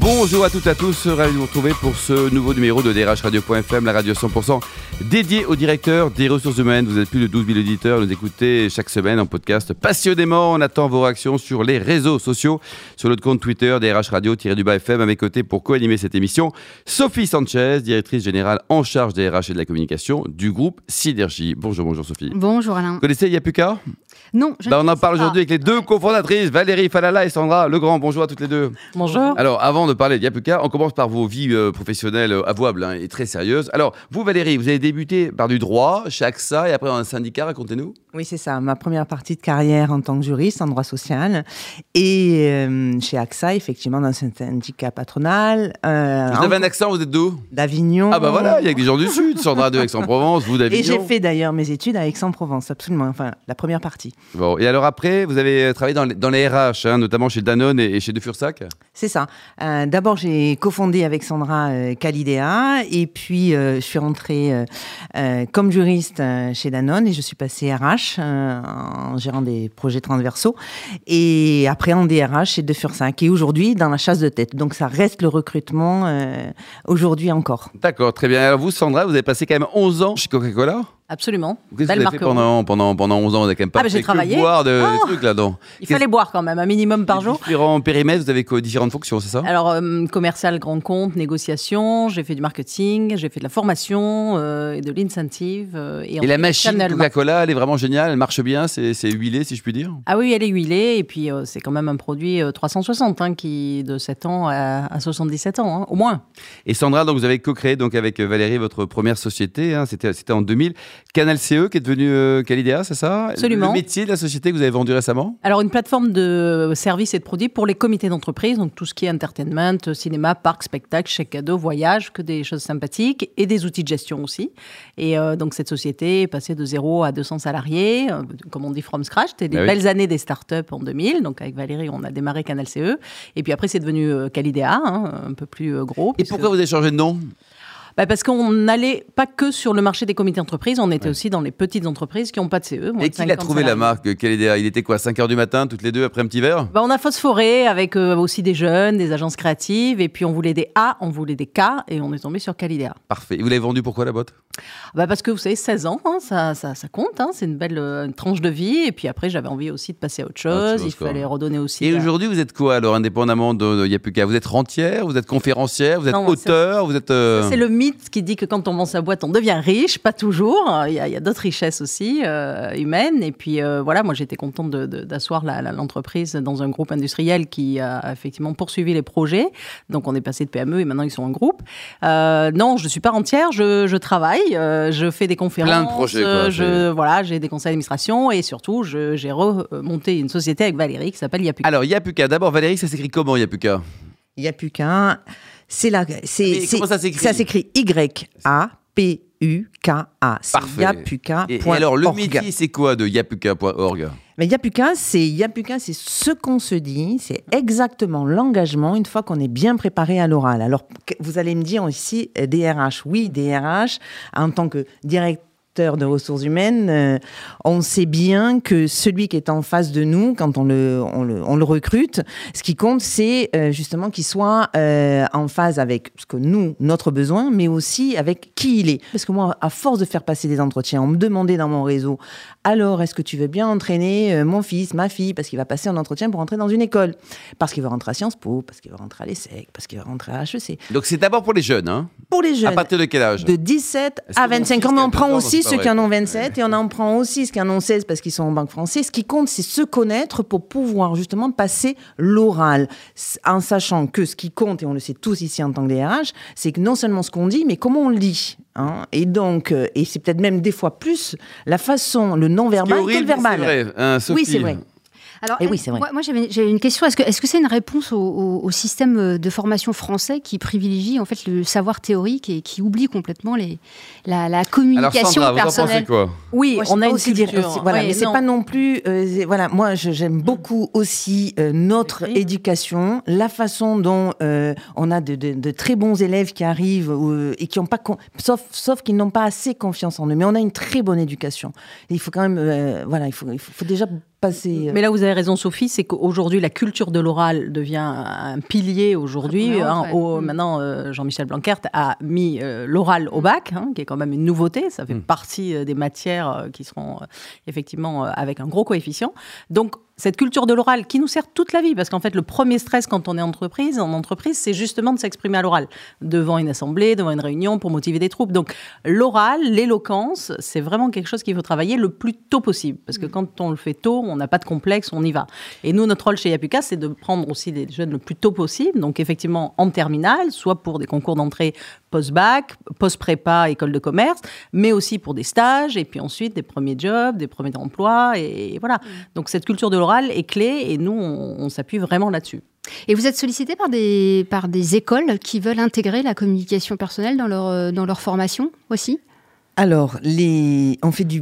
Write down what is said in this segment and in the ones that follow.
Bonjour à toutes et à tous, ravi de vous retrouver pour ce nouveau numéro de DRH Radio.fm, la radio 100% dédiée au directeur des ressources humaines. Vous êtes plus de 12 000 auditeurs, nous écoutez chaque semaine en podcast passionnément. On attend vos réactions sur les réseaux sociaux, sur notre compte Twitter DRH Radio-FM à mes côtés pour co-animer cette émission. Sophie Sanchez, directrice générale en charge des RH et de la communication du groupe Synergie. Bonjour, bonjour Sophie. Bonjour Alain. Vous connaissez Yapuka? Non, je Bah, ne on en parle aujourd'hui avec les deux cofondatrices, Valérie Falala et Sandra Legrand. Bonjour à toutes les deux. Bonjour. Alors, avant de parler de Yapuka, on commence par vos vies euh, professionnelles euh, avouables hein, et très sérieuses. Alors, vous, Valérie, vous avez débuté par du droit chez AXA et après dans un syndicat, racontez-nous. Oui, c'est ça. Ma première partie de carrière en tant que juriste en droit social. Et euh, chez AXA, effectivement, dans un syndicat patronal. Vous avez un accent, vous êtes d'où? D'Avignon. Ah bah voilà, il y a des gens du Sud, Sandra de Aix-en-Provence, vous Et j'ai d'Avignon. fait d'ailleurs mes études à Aix-en-Provence, absolument. Enfin, la première partie. Bon, et alors après, vous avez travaillé dans les, dans les RH, hein, notamment chez Danone et, et chez De Fursac? C'est ça. Euh, D'abord, j'ai cofondé avec Sandra euh, Calidea. Et puis, euh, je suis rentrée euh, euh, comme juriste chez Danone et je suis passée RH en gérant des projets transversaux. Et après, en DRH chez De Fursac. Et aujourd'hui, dans la chasse de tête. Donc, ça reste le recrutement aujourd'hui encore. D'accord, très bien. Alors vous, Sandra, vous avez passé quand même 11 ans chez Coca-Cola? Absolument. Qu'est-ce que vous avez fait pendant, pendant, pendant 11 ans Vous avez quand même pas Ah, bah, que boire de, Oh des trucs là-dedans. Il fallait boire quand même, un minimum par jour. Différents périmètres, vous avez différentes fonctions, c'est ça? Alors, euh, commercial, grand compte, négociation, j'ai fait du marketing, j'ai fait de la formation euh, et de l'incentive. euh, Et la machine Coca-Cola, elle est vraiment géniale, elle marche bien, c'est huilé si je puis dire? Ah oui, elle est huilée et puis c'est quand même un produit euh, 360 hein, qui de 7 ans à, à 77 ans, hein, au moins. Et Sandra, donc vous avez co-créé avec Valérie votre première société, hein, c'était en 2000, Canal CE qui est devenu euh, Calidea, c'est ça? Absolument. Le métier de la société que vous avez vendu récemment? Alors, une plateforme de services et de produits pour les comités d'entreprise, donc tout ce qui est entertainment, cinéma, parc, spectacle, chèque cadeau, voyage, que des choses sympathiques et des outils de gestion aussi. Et euh, donc, cette société est passée de 0 à 200 salariés, euh, comme on dit from scratch. C'était des Ah oui. belles années des startups en 2000. Donc, avec Valérie, on a démarré Canal CE. Et puis après, c'est devenu euh, Calidea, hein, un peu plus gros. Et puisque- pourquoi vous avez changé de nom? Bah, Parce qu'on n'allait pas que sur le marché des comités d'entreprise, on était aussi dans les petites entreprises qui n'ont pas de CE. moins Et de qui 50 trouvé la marque Calidea Il était quoi 5h du matin, toutes les deux, après un petit verre? Bah, on a phosphoré avec euh, aussi des jeunes, des agences créatives, et puis on voulait des A, on voulait des K, et on est tombé sur Calidea. Parfait. Et vous l'avez vendu pourquoi la boîte? Bah parce que vous savez, 16 ans, hein, ça, ça, ça compte, hein, c'est une belle euh, une tranche de vie, et puis après j'avais envie aussi de passer à autre chose, chose, il quoi. fallait redonner aussi. Et la- aujourd'hui, vous êtes quoi alors, indépendamment de, de Yapuka Vous êtes rentière, vous êtes conférencière, vous êtes Non, auteur, vous êtes. euh, C'est le mythe qui dit que quand on vend sa boîte, on devient riche. Pas toujours. Il y a, il a d'autres richesses aussi euh, humaines. Et puis euh, voilà, moi j'étais contente d'asseoir l'entreprise dans un groupe industriel qui a effectivement poursuivi les projets. Donc on est passé de PME et maintenant ils sont en groupe. Non, je suis pas entière. Je, je travaille. Euh, je fais des conférences. Plein de projets, quoi, euh, je, voilà, j'ai des conseils d'administration et surtout je- j'ai remonté une société avec Valérie qui s'appelle Yapuka. Alors, Yapuka, d'abord, Valérie, ça s'écrit comment Yapuka? Il n'y a plus qu'un. C'est la. C'est, Mais c'est- comment ça s'écrit? Ça s'écrit Y-A-P-U-K-A. C'est Parfait. yapuka.org. Et, et alors, le métier, c'est quoi de yapuka.org Mais Yapuka, c'est Yapuka, c'est ce qu'on se dit, c'est exactement l'engagement une fois qu'on est bien préparé à l'oral. Alors, vous allez me dire ici, euh, DRH, oui, DRH, en tant que directeur de ressources humaines, euh, on sait bien que celui qui est en face de nous, quand on le, recrute, ce qui compte, c'est euh, justement qu'il soit euh, en phase avec ce que nous, notre besoin, mais aussi avec qui il est. Parce que moi, à force de faire passer des entretiens, on me demandait dans mon réseau, alors est-ce que tu veux bien entraîner mon fils, ma fille, parce qu'il va passer un entretien pour entrer dans une école, parce qu'il va rentrer à Sciences Po, parce qu'il va rentrer à l'ESSEC, parce qu'il va rentrer à HEC. Donc, c'est d'abord pour les jeunes, hein? Pour les À jeunes, partir de quel âge de 17 Est-ce à que mon 25 fils ans, mais on prend 12 ans, aussi ceux qui en ont 27 et on en prend aussi ceux qui en ont 16 parce qu'ils sont en banque française. Ce qui compte, c'est se connaître pour pouvoir justement passer l'oral, en sachant que ce qui compte, et on le sait tous ici en tant que DRH, c'est que non seulement ce qu'on dit, mais comment on le dit. hein. Et donc, euh, et c'est peut-être même des fois plus la façon, le non-verbal que le verbal. Vrai, hein, Oui, c'est vrai. Alors, Et oui, euh, c'est vrai. Moi, moi, j'avais j'avais une question. Est-ce que est-ce que c'est une réponse au, au- au système de formation français qui privilégie en fait le savoir théorique et qui oublie complètement les, la, la Alors communication Sandra, vous en pensez personnelle? quoi? Oui, Moi, on a aussi dire- culture. aussi- voilà, Oui, mais c'est pas non plus. euh, c'est- voilà, moi, j'aime beaucoup aussi euh, notre Oui. éducation, la façon dont euh, on a de, de- de très bons élèves qui arrivent euh, et qui ont pas, sauf, sauf qu'ils n'ont pas assez confiance en eux. Mais on a une très bonne éducation. Et il faut quand même, euh, voilà, il faut, il faut, faut déjà passer. euh, Mais là, vous avez raison, Sophie, c'est qu'aujourd'hui, la culture de l'oral devient un pilier aujourd'hui. Prépondérante, hein, ouais. Mm. Maintenant, euh, Jean-Michel Blanquer a mis euh, l'oral au bac, hein, qui est quand même une nouveauté. Ça fait Mm. partie euh, des matières qui seront effectivement avec un gros coefficient. Donc, cette culture de l'oral qui nous sert toute la vie, parce qu'en fait, le premier stress quand on est entreprise, en entreprise, c'est justement de s'exprimer à l'oral, devant une assemblée, devant une réunion, pour motiver des troupes. Donc, l'oral, l'éloquence, c'est vraiment quelque chose qu'il faut travailler le plus tôt possible, parce que quand on le fait tôt, on n'a pas de complexe, on y va. Et nous, notre rôle chez Yapuka, c'est de prendre aussi des jeunes le plus tôt possible, donc effectivement en terminale, soit pour des concours d'entrée post-bac, post-prépa, école de commerce, mais aussi pour des stages, et puis ensuite des premiers jobs, des premiers emplois, et voilà. Donc cette culture de l'oral est clé, et nous, on, on s'appuie vraiment là-dessus. Et vous êtes sollicité par des, par des écoles qui veulent intégrer la communication personnelle dans leur, euh, dans leur formation aussi? Alors, les... on fait du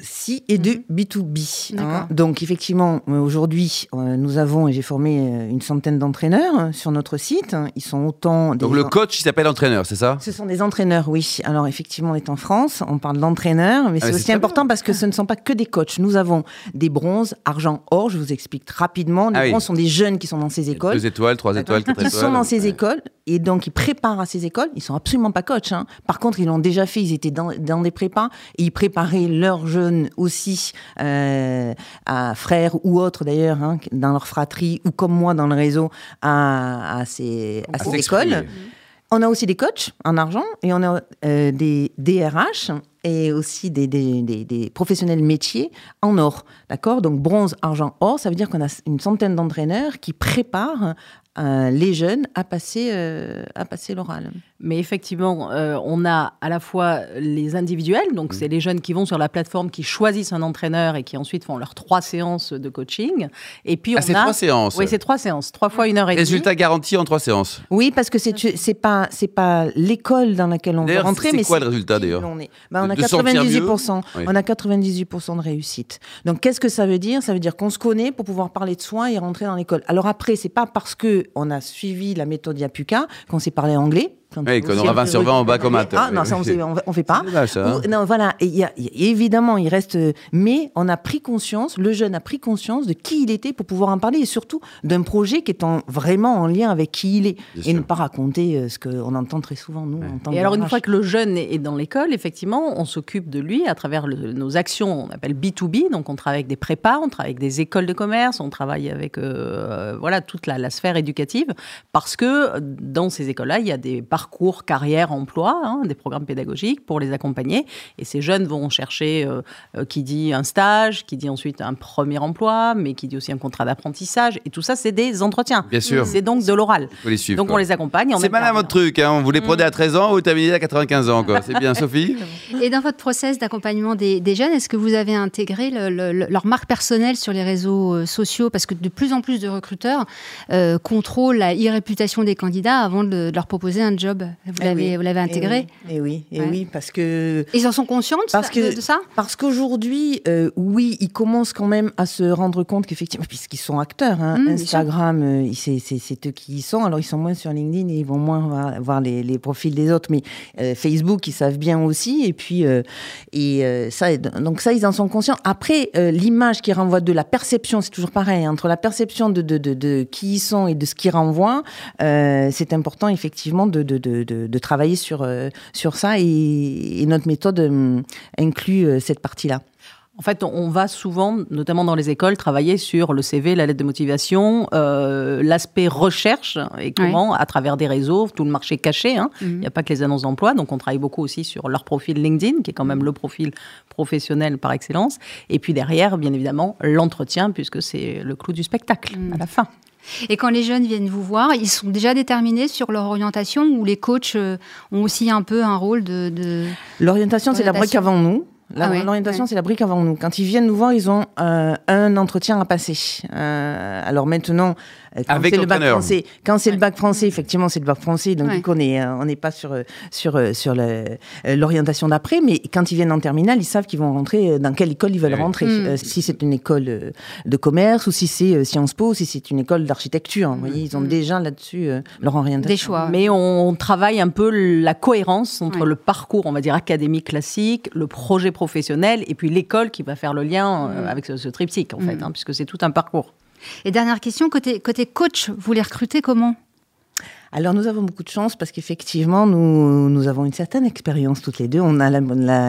B2C et du B2B. hein. D'accord. Donc, effectivement, euh, aujourd'hui, euh, nous avons, et j'ai formé euh, une centaine d'entraîneurs sur notre site. Ils sont autant des... Donc le coach, il s'appelle entraîneur, c'est ça? Ce sont des entraîneurs, oui. Alors effectivement, on est en France, on parle d'entraîneurs, mais Ah, c'est aussi important parce que ce ne sont pas que des coachs. Nous avons des bronzes, argent, or. Je vous explique rapidement. Les Ah oui. bronzes sont des jeunes qui sont dans ces écoles. Deux étoiles, trois étoiles, quatre Ils étoiles. sont dans ces Ouais. écoles et donc ils préparent à ces écoles. Ils sont absolument pas coachs. hein. Par contre, ils l'ont déjà fait. Ils étaient dans, dans des prépas et ils préparaient leurs jeunes aussi euh, à frères ou autres d'ailleurs hein, dans leur fratrie ou comme moi dans le réseau à, à ces, à ces écoles. On a aussi des coachs en argent et on a euh, des DRH et aussi des, des, des- des professionnels métiers en or. D'accord? Donc bronze, argent, or, ça veut dire qu'on a une centaine d'entraîneurs qui préparent euh, les jeunes à passer, euh, à passer l'oral. Mais effectivement, euh, on a à la fois les individuels, donc c'est les jeunes qui vont sur la plateforme, qui choisissent un entraîneur et qui ensuite font leurs trois séances de coaching. Et puis Ah, on c'est a trois séances. Oui, c'est trois séances, trois fois une heure et demie. Résultat garanti en trois séances. Oui, parce que c'est c'est pas c'est pas l'école dans laquelle on veut D'ailleurs, rentrer, c'est mais quoi le résultat, d'ailleurs? l'on est. Ben, on a De sentir 98%. Oui. On a 98% de réussite. Donc qu'est-ce que ça veut dire? Ça veut dire qu'on se connaît pour pouvoir parler de soi et rentrer dans l'école. Alors après, c'est pas parce que on a suivi la méthode Yapuka qu'on s'est parlé anglais. Quand Oui, qu'on aussi aura on 20 peut sur 20 en bac au maths. Ah non, ça on, on, on fait pas. C'est dommage, ça, hein. Ou- non, voilà. Et il y a- il y a- évidemment, il reste. Mais on a pris conscience, le jeune a pris conscience de qui il était pour pouvoir en parler et surtout d'un projet qui est en- vraiment en lien avec qui il est Bien et sûr. ne pas raconter euh, ce qu'on entend très souvent nous en tant Et alors, une fois que le jeune est dans l'école, effectivement, on s'occupe de lui à travers le- nos actions, on appelle B2B. Donc, on travaille avec des prépas, on travaille avec des écoles de commerce, on travaille avec euh, voilà, toute la, la sphère éducative. Parce que euh, dans ces écoles-là, il y a des parcours carrière-emploi, hein, des programmes pédagogiques pour les accompagner. Et ces jeunes vont chercher euh, euh, qui dit un stage, qui dit ensuite un premier emploi, mais qui dit aussi un contrat d'apprentissage. Et tout ça, c'est des entretiens. Bien sûr. C'est donc de l'oral. Donc, quoi. on les accompagne. C'est malin votre truc, hein. vous les prenez à 13 ans ou terminez à 95 ans. quoi. C'est bien, Sophie Et dans votre process d'accompagnement des, des jeunes, est-ce que vous avez intégré le- le- le- leur marque personnelle sur les réseaux euh, sociaux? Parce que de plus en plus de recruteurs euh, contrôlent la e-réputation des candidats avant de, de leur proposer un job. Vous Eh l'avez oui. l'avez intégré Et oui, et Ouais. oui, parce que Ils en sont conscients de, Parce ça- que- de- de ça? Parce qu'aujourd'hui, euh, oui, ils commencent quand même à se rendre compte qu'effectivement, puisqu'ils sont acteurs, hein, Mmh, Instagram, euh, c'est eux qui y sont. Alors, ils sont moins sur LinkedIn et ils vont moins voir, voir les, les profils des autres. Mais euh, Facebook, ils savent bien aussi. Et puis, et, ça, donc ça, ils en sont conscients. Après, l'image qui renvoie de la perception, c'est toujours pareil. Entre la perception de, de, de, de qui ils sont et de ce qu'ils renvoient, c'est important, effectivement, de, de, de, de, de travailler sur, euh, sur ça. Et, et notre méthode euh, inclut euh, cette partie-là. En fait, on- va souvent, notamment dans les écoles, travailler sur le CV, la lettre de motivation, euh, l'aspect recherche et comment, à travers des réseaux, tout le marché caché. hein. Il Mhm. n'y a pas que les annonces d'emploi, donc on travaille beaucoup aussi sur leur profil LinkedIn, qui est quand même le profil professionnel par excellence. Et puis derrière, bien évidemment, l'entretien, puisque c'est le clou du spectacle Mhm. à la fin. Et quand les jeunes viennent vous voir, ils sont déjà déterminés sur leur orientation ou les coachs euh, ont aussi un peu un rôle de... de- L'orientation, c'est la brique Orientation. avant nous. Ah ouais, L'orientation, c'est la brique avant nous. Quand ils viennent nous voir, ils ont euh, un entretien à passer. Euh, alors maintenant, quand Avec c'est le bac français, quand c'est le bac français, effectivement, c'est le bac français. Donc Ouais. du coup, on n'est on n'est pas sur euh, sur euh, sur le- euh, l'orientation d'après. Mais quand ils viennent en terminale, ils savent qu'ils vont rentrer euh, dans quelle école ils veulent Eh oui. rentrer. Mm. Euh, si c'est une école euh, de commerce ou si c'est euh, Sciences Po, ou si c'est une école d'architecture. Vous voyez, ils ont Mm. déjà là-dessus euh, leur orientation. Des choix. Mais on travaille un peu la cohérence entre Ouais. le parcours, on va dire, académique classique, le projet professionnel, et puis l'école qui va faire le lien euh, Mm. avec ce, ce triptyque, en fait, Mm. hein, puisque c'est tout un parcours. Et dernière question, côté, côté coach, vous les recrutez comment? Alors nous avons beaucoup de chance parce qu'effectivement nous, nous avons une certaine expérience toutes les deux. On a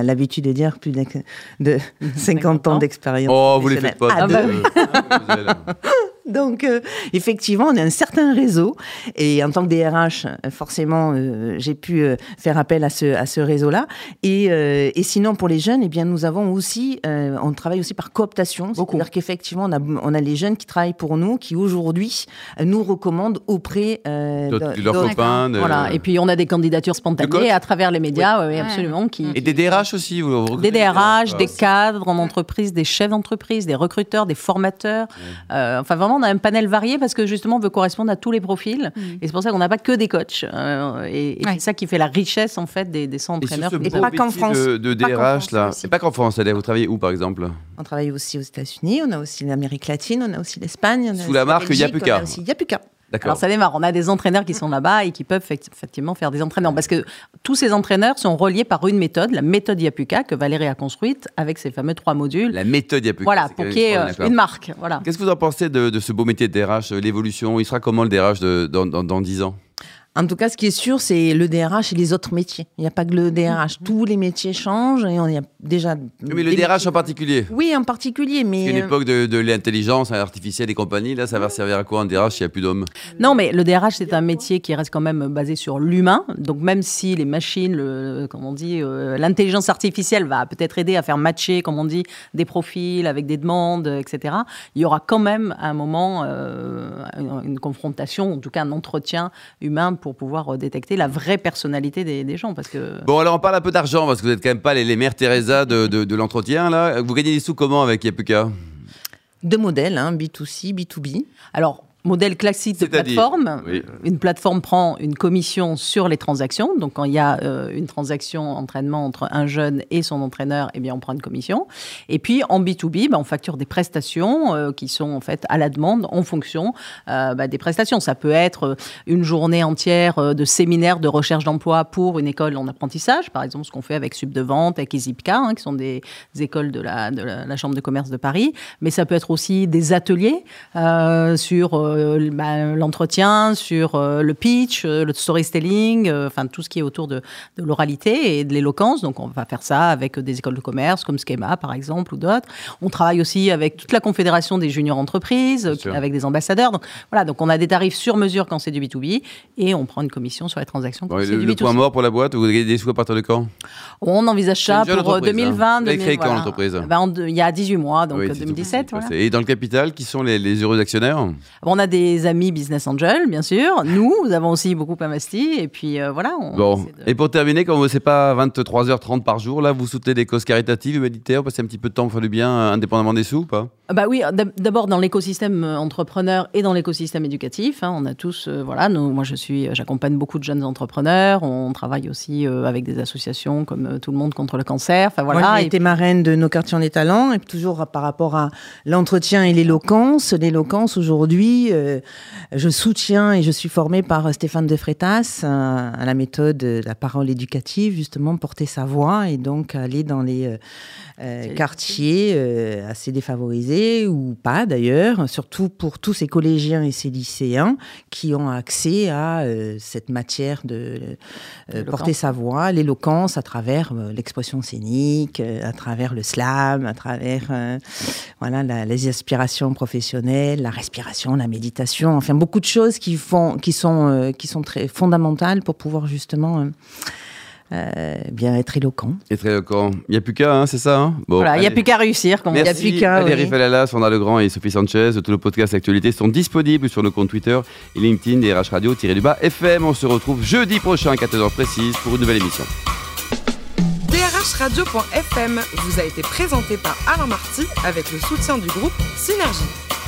l'habitude de dire plus de, de 50 ans ans? d'expérience. Oh, vous les faites pas. Ah bah euh, Donc euh, effectivement on a un certain réseau et en tant que DRH forcément euh, j'ai pu euh, faire appel à ce, à ce réseau-là. Et, euh, et sinon pour les jeunes, eh bien nous avons aussi, euh, on travaille aussi par cooptation. C'est-à-dire qu'effectivement on a, on a les jeunes qui travaillent pour nous qui aujourd'hui nous recommandent auprès euh, de- de leurs copains. de- Voilà. Et puis on a des candidatures spontanées à travers les médias, oui, Ouais. absolument, qui, Et des DRH aussi vous recrutez des DRH, des Ah, cadres en entreprise, des chefs d'entreprise, des recruteurs, des formateurs. Euh, enfin, vraiment, on a un panel varié parce que justement, on veut correspondre à tous les profils. Et c'est pour ça qu'on n'a pas que des coachs. Euh, et et Ouais. c'est ça qui fait la richesse, en fait, des, des 100 Et sur entraîneurs. Et pas qu'en France. de, de Pas qu'en DRH, France là. Et pas qu'en France, c'est-à-dire, vous travaillez où, par exemple? On travaille aussi aux États-Unis, on a aussi l'Amérique latine, on a aussi l'Espagne. Sous aussi la marque Belgique, Yapuka. on a aussi Yapuka. Alors ça démarre, on a des entraîneurs qui sont là-bas et qui peuvent effect- effectivement faire des entraîneurs. Parce que tous ces entraîneurs sont reliés par une méthode, la méthode Yapuka, que Valérie a construite avec ses fameux trois modules. La méthode Yapuka. voilà, pour qu'il y ait une marque. Voilà. Qu'est-ce que vous en pensez de, de ce beau métier de DRH, euh, l'évolution Il sera comment le DRH de- dans, dans, dans 10 ans? En tout cas, ce qui est sûr, c'est le DRH et les autres métiers. Il n'y a pas que le DRH. Tous les métiers changent et on y a déjà. Mais le DRH métiers- en particulier Oui, en particulier, mais. C'est une euh, époque de, de l'intelligence artificielle et compagnie. Là, ça va servir à quoi un DRH s'il n'y a plus d'hommes? Non, mais le DRH, c'est un métier qui reste quand même basé sur l'humain. Donc, même si les machines, le, comme on dit, euh, l'intelligence artificielle va peut-être aider à faire matcher, comme on dit, des profils avec des demandes, etc., il y aura quand même à un moment euh, une confrontation, en tout cas un entretien humain pour pouvoir euh, détecter la vraie personnalité des, des gens. Parce que. Bon, alors on parle un peu d'argent parce que vous n'êtes quand même pas les, les mères Teresa de, de, de l'entretien. là. Vous gagnez des sous comment avec Yapuka Deux modèles, hein, B2C, B2B. Alors, modèle classique de plateforme. Oui. Une plateforme prend une commission sur les transactions. Donc, quand il y a euh, une transaction entraînement entre un jeune et son entraîneur, eh bien, on prend une commission. Et puis, en B2B, bah, on facture des prestations euh, qui sont en fait à la demande en fonction euh, bah, des prestations. Ça peut être une journée entière de séminaire de recherche d'emploi pour une école en apprentissage, par exemple, ce qu'on fait avec Sub de Vente, avec Isipka, hein, qui sont des, des écoles de la, de la, la Chambre de commerce de Paris. Mais ça peut être aussi des ateliers sur euh, bah, l'entretien, sur euh, le pitch, euh, le storytelling, enfin tout ce qui est autour de, de l'oralité et de l'éloquence. Donc on va faire ça avec des écoles de commerce comme Schema par exemple ou d'autres. On travaille aussi avec toute la confédération des juniors entreprises, avec des ambassadeurs. Donc voilà, donc on a des tarifs sur mesure quand c'est du B2B et on prend une commission sur les transactions quand Bon, c'est du le B2C. point mort pour la boîte, vous gagnez des sous à partir de quand? On envisage ça pour euh, entreprise, hein. 2020. Vous l'avez créé 2000, quand, l'entreprise? Ben, Il y a 18 mois, donc Oui, euh, c'est tout 2017. petit, voilà. Et dans le capital, qui sont les, les heureux actionnaires? On a des amis business angels, bien sûr. Nous, nous avons aussi beaucoup investi. Et puis euh, voilà. On Bon, de- et pour terminer, quand vous c'est pas 23h30 par jour, là, vous soutenez des causes caritatives, humanitaires, vous passez un petit peu de temps faire du bien, euh, indépendamment des sous ou pas? Bah oui, d'ab- d'abord dans l'écosystème euh, entrepreneur et dans l'écosystème éducatif. hein, on a tous, euh, voilà, nous, moi je suis, j'accompagne beaucoup de jeunes entrepreneurs. On travaille aussi euh, avec des associations comme euh, Tout le monde contre le cancer. Enfin voilà. Moi, j'ai Et été marraine de nos quartiers des talents et toujours par rapport à l'entretien et l'éloquence. L'éloquence, aujourd'hui, euh, je soutiens et je suis formée par Stéphane de Freitas euh, à la méthode de la parole éducative, justement, porter sa voix et donc aller dans les euh, euh, quartiers euh, assez défavorisés ou pas d'ailleurs, surtout pour tous ces collégiens et ces lycéens qui ont accès à euh, cette matière de euh, porter sa voix, l'éloquence à travers euh, l'expression scénique, euh, à travers le slam, à travers euh, voilà la- les aspirations professionnelles, la respiration, la méditation, enfin beaucoup de choses qui font, qui sont, euh, qui sont très fondamentales pour pouvoir justement euh, euh, bien être éloquent. Et très éloquent. Il n'y a plus qu'à, hein, c'est ça hein? Bon, voilà, il n'y a plus qu'à réussir. Merci plus qu'à, Valérie oui. Falala, Sandra Legrand et Sophie Sanchez. Tous nos podcasts d'actualité sont disponibles sur nos comptes Twitter et LinkedIn des RH Radio-du-Bas FM. On se retrouve jeudi prochain à 14h précise pour une nouvelle émission. DRH webradio.fm vous a été présenté par Alain Marty avec le soutien du groupe Synergie.